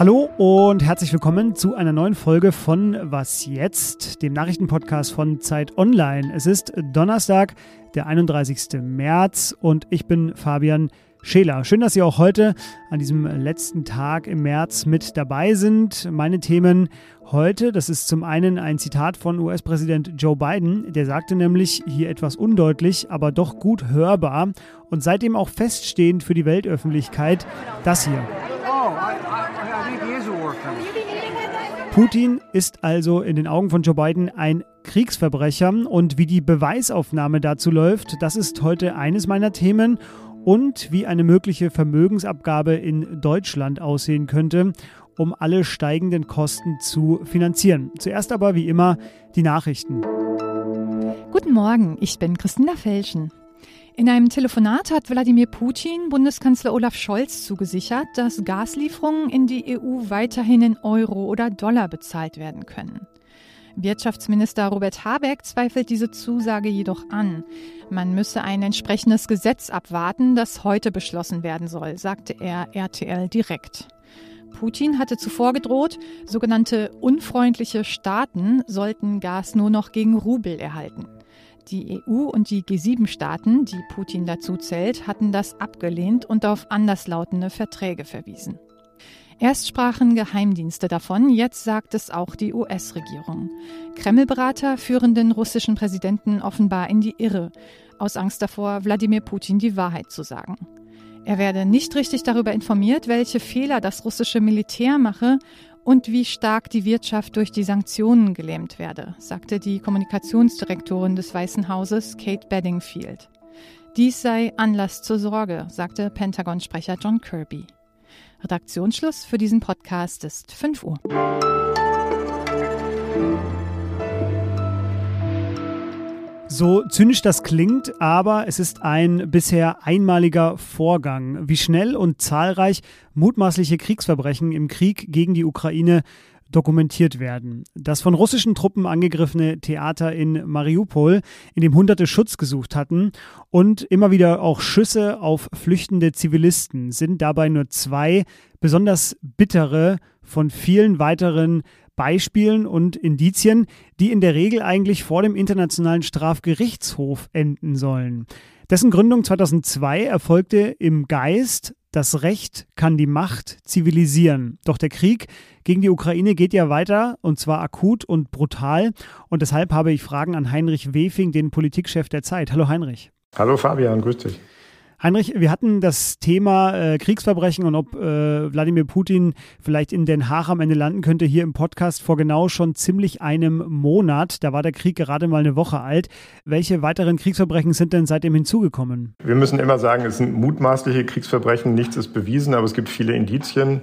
Hallo und herzlich willkommen zu einer neuen Folge von Was jetzt, dem Nachrichtenpodcast von Zeit Online. Es ist Donnerstag, der 31. März und ich bin Fabian Scheler. Schön, dass Sie auch heute an diesem letzten Tag im März mit dabei sind. Meine Themen heute, das ist zum einen ein Zitat von US-Präsident Joe Biden, der sagte nämlich hier etwas undeutlich, aber doch gut hörbar und seitdem auch feststehend für die Weltöffentlichkeit das hier. Putin ist also in den Augen von Joe Biden ein Kriegsverbrecher und wie die Beweisaufnahme dazu läuft, das ist heute eines meiner Themen und wie eine mögliche Vermögensabgabe in Deutschland aussehen könnte, um alle steigenden Kosten zu finanzieren. Zuerst aber wie immer die Nachrichten. Guten Morgen, ich bin Christina Felschen. In einem Telefonat hat Wladimir Putin Bundeskanzler Olaf Scholz zugesichert, dass Gaslieferungen in die EU weiterhin in Euro oder Dollar bezahlt werden können. Wirtschaftsminister Robert Habeck zweifelt diese Zusage jedoch an. Man müsse ein entsprechendes Gesetz abwarten, das heute beschlossen werden soll, sagte er RTL direkt. Putin hatte zuvor gedroht, sogenannte unfreundliche Staaten sollten Gas nur noch gegen Rubel erhalten. Die EU und die G7-Staaten, die Putin dazu zählt, hatten das abgelehnt und auf anderslautende Verträge verwiesen. Erst sprachen Geheimdienste davon, jetzt sagt es auch die US-Regierung. Kreml-Berater führen den russischen Präsidenten offenbar in die Irre, aus Angst davor, Wladimir Putin die Wahrheit zu sagen. Er werde nicht richtig darüber informiert, welche Fehler das russische Militär mache und wie stark die Wirtschaft durch die Sanktionen gelähmt werde, sagte die Kommunikationsdirektorin des Weißen Hauses Kate Bedingfield. Dies sei Anlass zur Sorge, sagte Pentagon-Sprecher John Kirby. Redaktionsschluss für diesen Podcast ist 5 Uhr. So zynisch das klingt, aber es ist ein bisher einmaliger Vorgang. Wie schnell und zahlreich mutmaßliche Kriegsverbrechen im Krieg gegen die Ukraine dokumentiert werden. Das von russischen Truppen angegriffene Theater in Mariupol, in dem Hunderte Schutz gesucht hatten, und immer wieder auch Schüsse auf flüchtende Zivilisten sind dabei nur zwei besonders bittere von vielen weiteren Beispielen und Indizien, die in der Regel eigentlich vor dem Internationalen Strafgerichtshof enden sollen. Dessen Gründung 2002 erfolgte im Geist das Recht kann die Macht zivilisieren. Doch der Krieg gegen die Ukraine geht ja weiter und zwar akut und brutal. Und deshalb habe ich Fragen an Heinrich Wefing, den Politikchef der Zeit. Hallo Heinrich. Hallo Fabian, grüß dich. Heinrich, wir hatten das Thema äh, Kriegsverbrechen und ob äh, Wladimir Putin vielleicht in Den Haag am Ende landen könnte, hier im Podcast vor genau schon ziemlich einem Monat. Da war der Krieg gerade mal eine Woche alt. Welche weiteren Kriegsverbrechen sind denn seitdem hinzugekommen? Wir müssen immer sagen, es sind mutmaßliche Kriegsverbrechen. Nichts ist bewiesen, aber es gibt viele Indizien.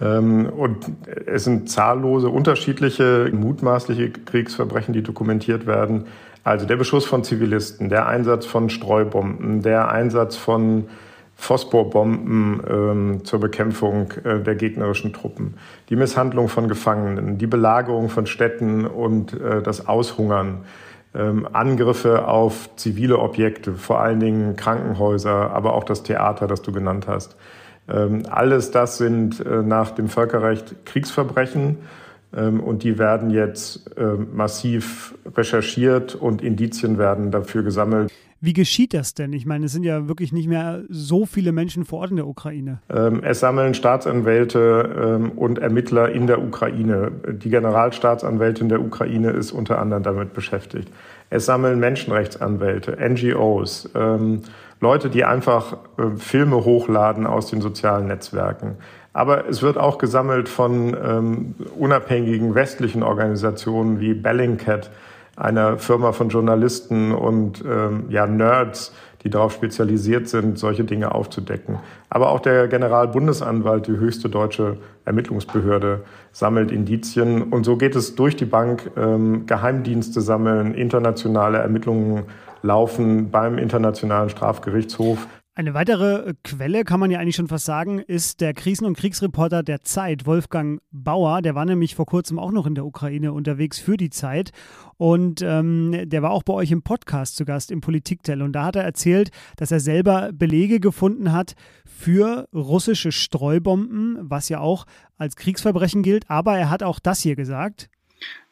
Ähm, und es sind zahllose unterschiedliche mutmaßliche Kriegsverbrechen, die dokumentiert werden. Also der Beschuss von Zivilisten, der Einsatz von Streubomben, der Einsatz von Phosphorbomben ähm, zur Bekämpfung äh, der gegnerischen Truppen, die Misshandlung von Gefangenen, die Belagerung von Städten und äh, das Aushungern, ähm, Angriffe auf zivile Objekte, vor allen Dingen Krankenhäuser, aber auch das Theater, das du genannt hast. Ähm, alles das sind äh, nach dem Völkerrecht Kriegsverbrechen und die werden jetzt ähm, massiv recherchiert und Indizien werden dafür gesammelt. Wie geschieht das denn? Ich meine, es sind ja wirklich nicht mehr so viele Menschen vor Ort in der Ukraine. Ähm, es sammeln Staatsanwälte und Ermittler in der Ukraine. Die Generalstaatsanwältin der Ukraine ist unter anderem damit beschäftigt. Es sammeln Menschenrechtsanwälte, NGOs, Leute, die einfach äh, Filme hochladen aus den sozialen Netzwerken. Aber es wird auch gesammelt von ähm, unabhängigen westlichen Organisationen wie Bellingcat, einer Firma von Journalisten und ähm, ja, Nerds, die darauf spezialisiert sind, solche Dinge aufzudecken. Aber auch der Generalbundesanwalt, die höchste deutsche Ermittlungsbehörde, sammelt Indizien. Und so geht es durch die Bank. Ähm, Geheimdienste sammeln, internationale Ermittlungen laufen beim Internationalen Strafgerichtshof. Eine weitere Quelle, kann man ja eigentlich schon fast sagen, ist der Krisen- und Kriegsreporter der Zeit, Wolfgang Bauer. Der war nämlich vor kurzem auch noch in der Ukraine unterwegs für die Zeit. Und ähm, der war auch bei euch im Podcast zu Gast, im Politiktel. Und da hat er erzählt, dass er selber Belege gefunden hat für russische Streubomben, was ja auch als Kriegsverbrechen gilt. Aber er hat auch das hier gesagt.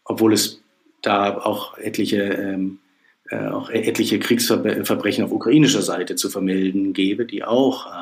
Obwohl es da auch etliche ähm äh, auch etliche Kriegsverbrechen auf ukrainischer Seite zu vermelden gäbe, die auch äh,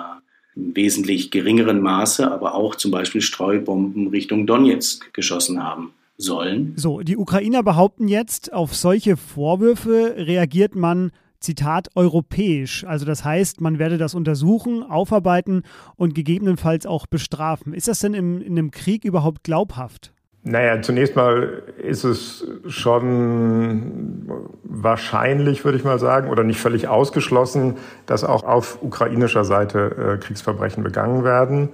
im wesentlich geringeren Maße, aber auch zum Beispiel Streubomben Richtung Donetsk geschossen haben sollen. So, die Ukrainer behaupten jetzt, auf solche Vorwürfe reagiert man Zitat, europäisch. Also das heißt, man werde das untersuchen, aufarbeiten und gegebenenfalls auch bestrafen. Ist das denn im, in einem Krieg überhaupt glaubhaft? Naja, zunächst mal ist es schon wahrscheinlich, würde ich mal sagen, oder nicht völlig ausgeschlossen, dass auch auf ukrainischer Seite äh, Kriegsverbrechen begangen werden.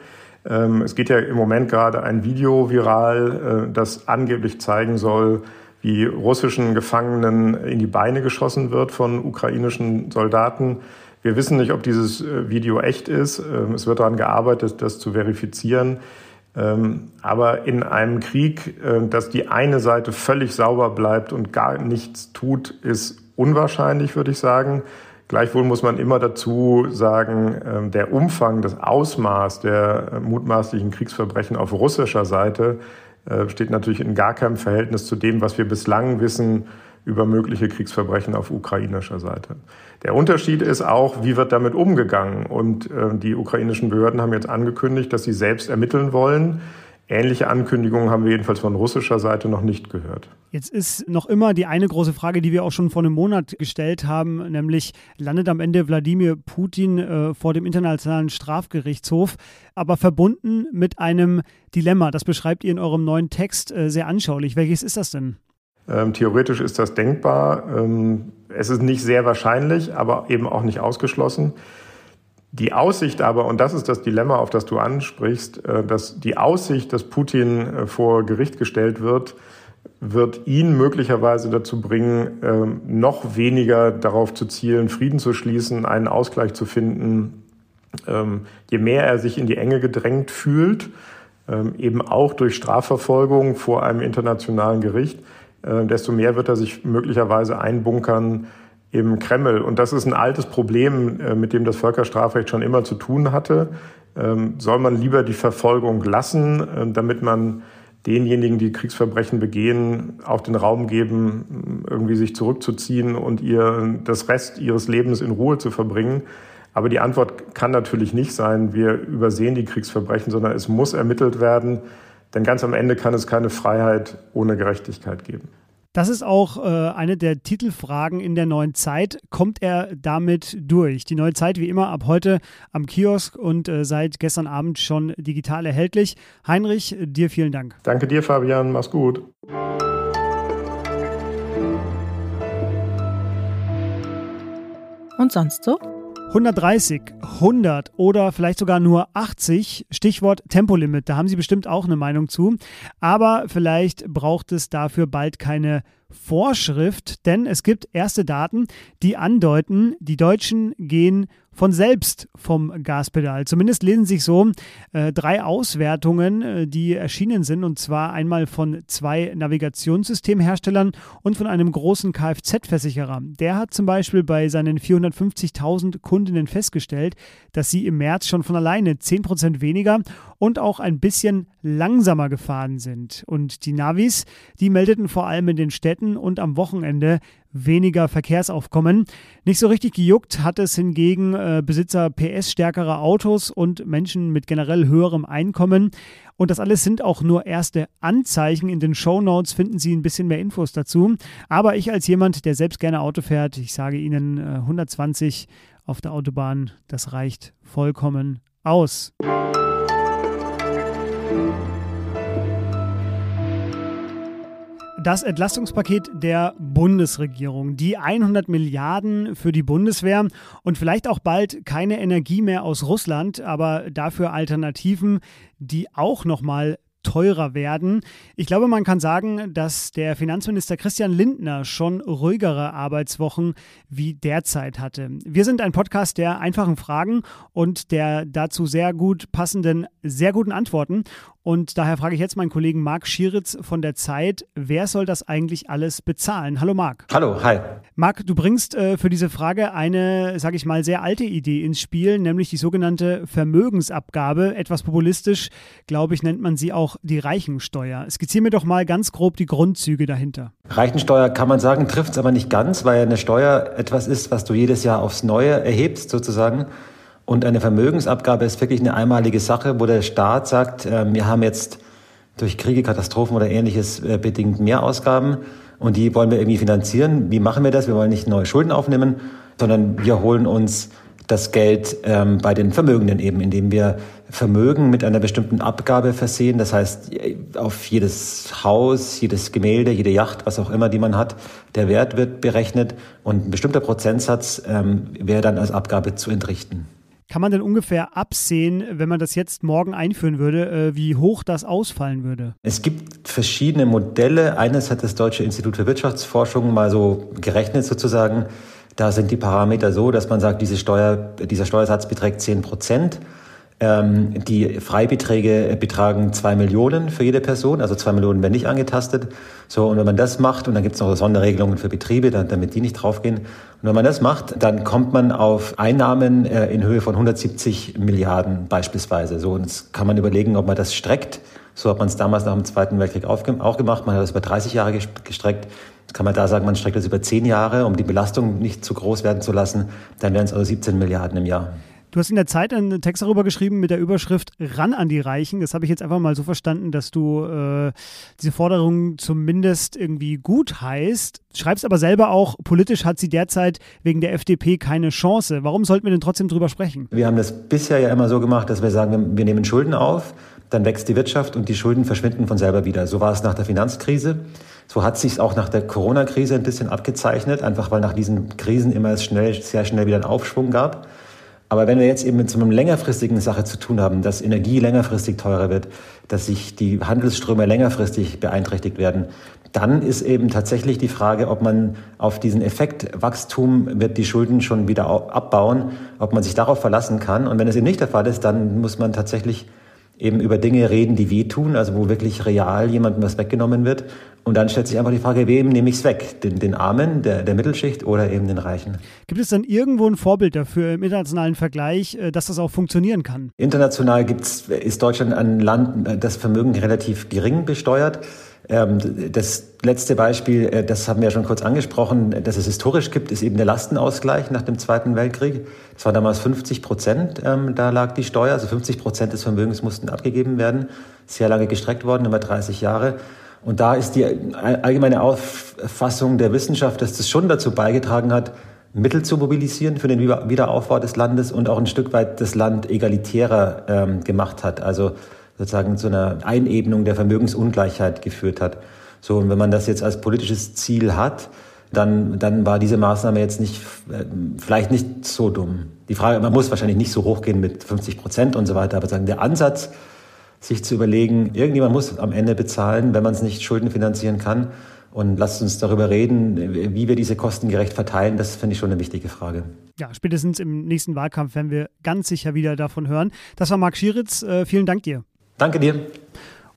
Ähm, es geht ja im Moment gerade ein Video viral, äh, das angeblich zeigen soll, wie russischen Gefangenen in die Beine geschossen wird von ukrainischen Soldaten. Wir wissen nicht, ob dieses äh, Video echt ist. Ähm, es wird daran gearbeitet, das zu verifizieren. Ähm, aber in einem Krieg, äh, dass die eine Seite völlig sauber bleibt und gar nichts tut, ist unwahrscheinlich, würde ich sagen. Gleichwohl muss man immer dazu sagen, ähm, der Umfang, das Ausmaß der äh, mutmaßlichen Kriegsverbrechen auf russischer Seite äh, steht natürlich in gar keinem Verhältnis zu dem, was wir bislang wissen über mögliche Kriegsverbrechen auf ukrainischer Seite. Der Unterschied ist auch, wie wird damit umgegangen? Und äh, die ukrainischen Behörden haben jetzt angekündigt, dass sie selbst ermitteln wollen. Ähnliche Ankündigungen haben wir jedenfalls von russischer Seite noch nicht gehört. Jetzt ist noch immer die eine große Frage, die wir auch schon vor einem Monat gestellt haben, nämlich landet am Ende Wladimir Putin äh, vor dem Internationalen Strafgerichtshof, aber verbunden mit einem Dilemma. Das beschreibt ihr in eurem neuen Text äh, sehr anschaulich. Welches ist das denn? Ähm, theoretisch ist das denkbar. Ähm, es ist nicht sehr wahrscheinlich, aber eben auch nicht ausgeschlossen. Die Aussicht aber, und das ist das Dilemma, auf das du ansprichst, äh, dass die Aussicht, dass Putin äh, vor Gericht gestellt wird, wird ihn möglicherweise dazu bringen, ähm, noch weniger darauf zu zielen, Frieden zu schließen, einen Ausgleich zu finden. Ähm, je mehr er sich in die Enge gedrängt fühlt, ähm, eben auch durch Strafverfolgung vor einem internationalen Gericht, desto mehr wird er sich möglicherweise einbunkern im Kreml. Und das ist ein altes Problem, äh, mit dem das Völkerstrafrecht schon immer zu tun hatte. Ähm, soll man lieber die Verfolgung lassen, äh, damit man denjenigen, die Kriegsverbrechen begehen, auch den Raum geben, irgendwie sich zurückzuziehen und ihr das Rest ihres Lebens in Ruhe zu verbringen. Aber die Antwort kann natürlich nicht sein, wir übersehen die Kriegsverbrechen, sondern es muss ermittelt werden. Denn ganz am Ende kann es keine Freiheit ohne Gerechtigkeit geben. Das ist auch äh, eine der Titelfragen in der neuen Zeit. Kommt er damit durch? Die neue Zeit wie immer ab heute am Kiosk und äh, seit gestern Abend schon digital erhältlich. Heinrich, dir vielen Dank. Danke dir, Fabian. Mach's gut. Und sonst so? 130, 100 oder vielleicht sogar nur 80, Stichwort Tempolimit, da haben Sie bestimmt auch eine Meinung zu. Aber vielleicht braucht es dafür bald keine Vorschrift, denn es gibt erste Daten, die andeuten, die Deutschen gehen von selbst vom Gaspedal. Zumindest lesen sich so äh, drei Auswertungen, äh, die erschienen sind, und zwar einmal von zwei Navigationssystemherstellern und von einem großen Kfz-Versicherer. Der hat zum Beispiel bei seinen 450.000 Kundinnen festgestellt, dass sie im März schon von alleine 10% weniger und auch ein bisschen langsamer gefahren sind. Und die Navis, die meldeten vor allem in den Städten und am Wochenende weniger Verkehrsaufkommen. Nicht so richtig gejuckt hat es hingegen äh, Besitzer PS-stärkerer Autos und Menschen mit generell höherem Einkommen. Und das alles sind auch nur erste Anzeichen. In den Show Notes finden Sie ein bisschen mehr Infos dazu. Aber ich als jemand, der selbst gerne Auto fährt, ich sage Ihnen äh, 120 auf der Autobahn, das reicht vollkommen aus. Das Entlastungspaket der Bundesregierung. Die 100 Milliarden für die Bundeswehr und vielleicht auch bald keine Energie mehr aus Russland, aber dafür Alternativen, die auch nochmal teurer werden. Ich glaube, man kann sagen, dass der Finanzminister Christian Lindner schon ruhigere Arbeitswochen wie derzeit hatte. Wir sind ein Podcast der einfachen Fragen und der dazu sehr gut passenden, sehr guten Antworten. Und daher frage ich jetzt meinen Kollegen Marc Schieritz von der Zeit, wer soll das eigentlich alles bezahlen? Hallo Marc. Hallo, hi. Marc, du bringst äh, für diese Frage eine, sage ich mal, sehr alte Idee ins Spiel, nämlich die sogenannte Vermögensabgabe. Etwas populistisch, glaube ich, nennt man sie auch die Reichensteuer. Skizziere mir doch mal ganz grob die Grundzüge dahinter. Reichensteuer kann man sagen, trifft es aber nicht ganz, weil eine Steuer etwas ist, was du jedes Jahr aufs Neue erhebst, sozusagen. Und eine Vermögensabgabe ist wirklich eine einmalige Sache, wo der Staat sagt, äh, wir haben jetzt durch Kriege, Katastrophen oder ähnliches äh, bedingt mehr Ausgaben und die wollen wir irgendwie finanzieren. Wie machen wir das? Wir wollen nicht neue Schulden aufnehmen, sondern wir holen uns das Geld ähm, bei den Vermögenden eben, indem wir Vermögen mit einer bestimmten Abgabe versehen. Das heißt, auf jedes Haus, jedes Gemälde, jede Yacht, was auch immer, die man hat, der Wert wird berechnet und ein bestimmter Prozentsatz ähm, wäre dann als Abgabe zu entrichten. Kann man denn ungefähr absehen, wenn man das jetzt morgen einführen würde, äh, wie hoch das ausfallen würde? Es gibt verschiedene Modelle. Eines hat das Deutsche Institut für Wirtschaftsforschung mal so gerechnet sozusagen. Da sind die Parameter so, dass man sagt, diese Steuer, dieser Steuersatz beträgt 10 Prozent. Ähm, die Freibeträge betragen zwei Millionen für jede Person, also zwei Millionen werden nicht angetastet. So, und wenn man das macht, und dann gibt es noch Sonderregelungen für Betriebe, damit die nicht draufgehen. Und wenn man das macht, dann kommt man auf Einnahmen äh, in Höhe von 170 Milliarden beispielsweise. So, und jetzt kann man überlegen, ob man das streckt. So hat man es damals nach dem Zweiten Weltkrieg auch gemacht. Man hat das über 30 Jahre gestreckt. Jetzt kann man da sagen, man streckt das über 10 Jahre, um die Belastung nicht zu groß werden zu lassen. Dann wären es also 17 Milliarden im Jahr. Du hast in der Zeit einen Text darüber geschrieben mit der Überschrift Ran an die Reichen. Das habe ich jetzt einfach mal so verstanden, dass du äh, diese Forderung zumindest irgendwie gut heißt. Schreibst aber selber auch, politisch hat sie derzeit wegen der FDP keine Chance. Warum sollten wir denn trotzdem drüber sprechen? Wir haben das bisher ja immer so gemacht, dass wir sagen, wir nehmen Schulden auf, dann wächst die Wirtschaft und die Schulden verschwinden von selber wieder. So war es nach der Finanzkrise. So hat sich auch nach der Corona-Krise ein bisschen abgezeichnet, einfach weil nach diesen Krisen immer es schnell, sehr schnell wieder einen Aufschwung gab. Aber wenn wir jetzt eben mit so einer längerfristigen Sache zu tun haben, dass Energie längerfristig teurer wird, dass sich die Handelsströme längerfristig beeinträchtigt werden, dann ist eben tatsächlich die Frage, ob man auf diesen Effekt Wachstum wird die Schulden schon wieder abbauen, ob man sich darauf verlassen kann. Und wenn es eben nicht der Fall ist, dann muss man tatsächlich eben über Dinge reden, die wehtun, also wo wirklich real jemandem was weggenommen wird. Und dann stellt sich einfach die Frage, wem nehme ich es weg? Den, den Armen, der, der Mittelschicht oder eben den Reichen? Gibt es dann irgendwo ein Vorbild dafür im internationalen Vergleich, äh, dass das auch funktionieren kann? International gibt's, ist Deutschland ein Land, das Vermögen relativ gering besteuert. Ähm, das letzte Beispiel, äh, das haben wir ja schon kurz angesprochen, dass es historisch gibt, ist eben der Lastenausgleich nach dem Zweiten Weltkrieg. Das war damals 50 Prozent, ähm, da lag die Steuer, also 50 Prozent des Vermögens mussten abgegeben werden. Sehr lange gestreckt worden, über 30 Jahre. Und da ist die allgemeine Auffassung der Wissenschaft, dass das schon dazu beigetragen hat, Mittel zu mobilisieren für den Wiederaufbau des Landes und auch ein Stück weit das Land egalitärer ähm, gemacht hat. Also sozusagen zu einer Einebnung der Vermögensungleichheit geführt hat. So, und wenn man das jetzt als politisches Ziel hat, dann, dann war diese Maßnahme jetzt nicht, äh, vielleicht nicht so dumm. Die Frage, man muss wahrscheinlich nicht so hochgehen mit 50 Prozent und so weiter, aber sagen, der Ansatz, sich zu überlegen, irgendjemand muss am Ende bezahlen, wenn man es nicht Schulden finanzieren kann. Und lasst uns darüber reden, wie wir diese Kosten gerecht verteilen. Das finde ich schon eine wichtige Frage. Ja, spätestens im nächsten Wahlkampf werden wir ganz sicher wieder davon hören. Das war Marc Schieritz. Äh, vielen Dank dir. Danke dir.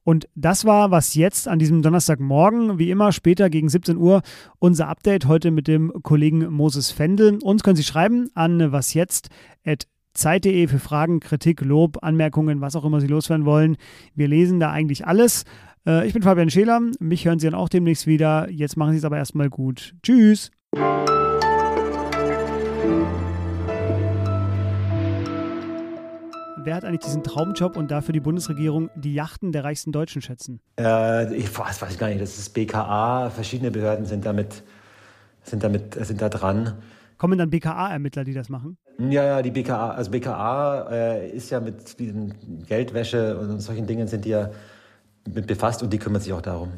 Und das war was jetzt an diesem Donnerstagmorgen. Wie immer später gegen 17 Uhr unser Update heute mit dem Kollegen Moses Fendel. Uns können Sie schreiben an wasjetzt.zeit.de für Fragen, Kritik, Lob, Anmerkungen, was auch immer Sie loswerden wollen. Wir lesen da eigentlich alles. Äh, ich bin Fabian Scheler. Mich hören Sie dann auch demnächst wieder. Jetzt machen Sie es aber erstmal gut. Tschüss. Wer hat eigentlich diesen Traumjob und dafür die Bundesregierung die Yachten der reichsten Deutschen schätzen? Äh, ich weiß, weiß gar nicht, das ist BKA, verschiedene Behörden sind damit, sind damit, sind da dran. Kommen dann BKA-Ermittler, die das machen? Ja, ja, die BKA, also BKA äh, ist ja mit diesen Geldwäsche und solchen Dingen sind die ja mit befasst und die kümmern sich auch darum.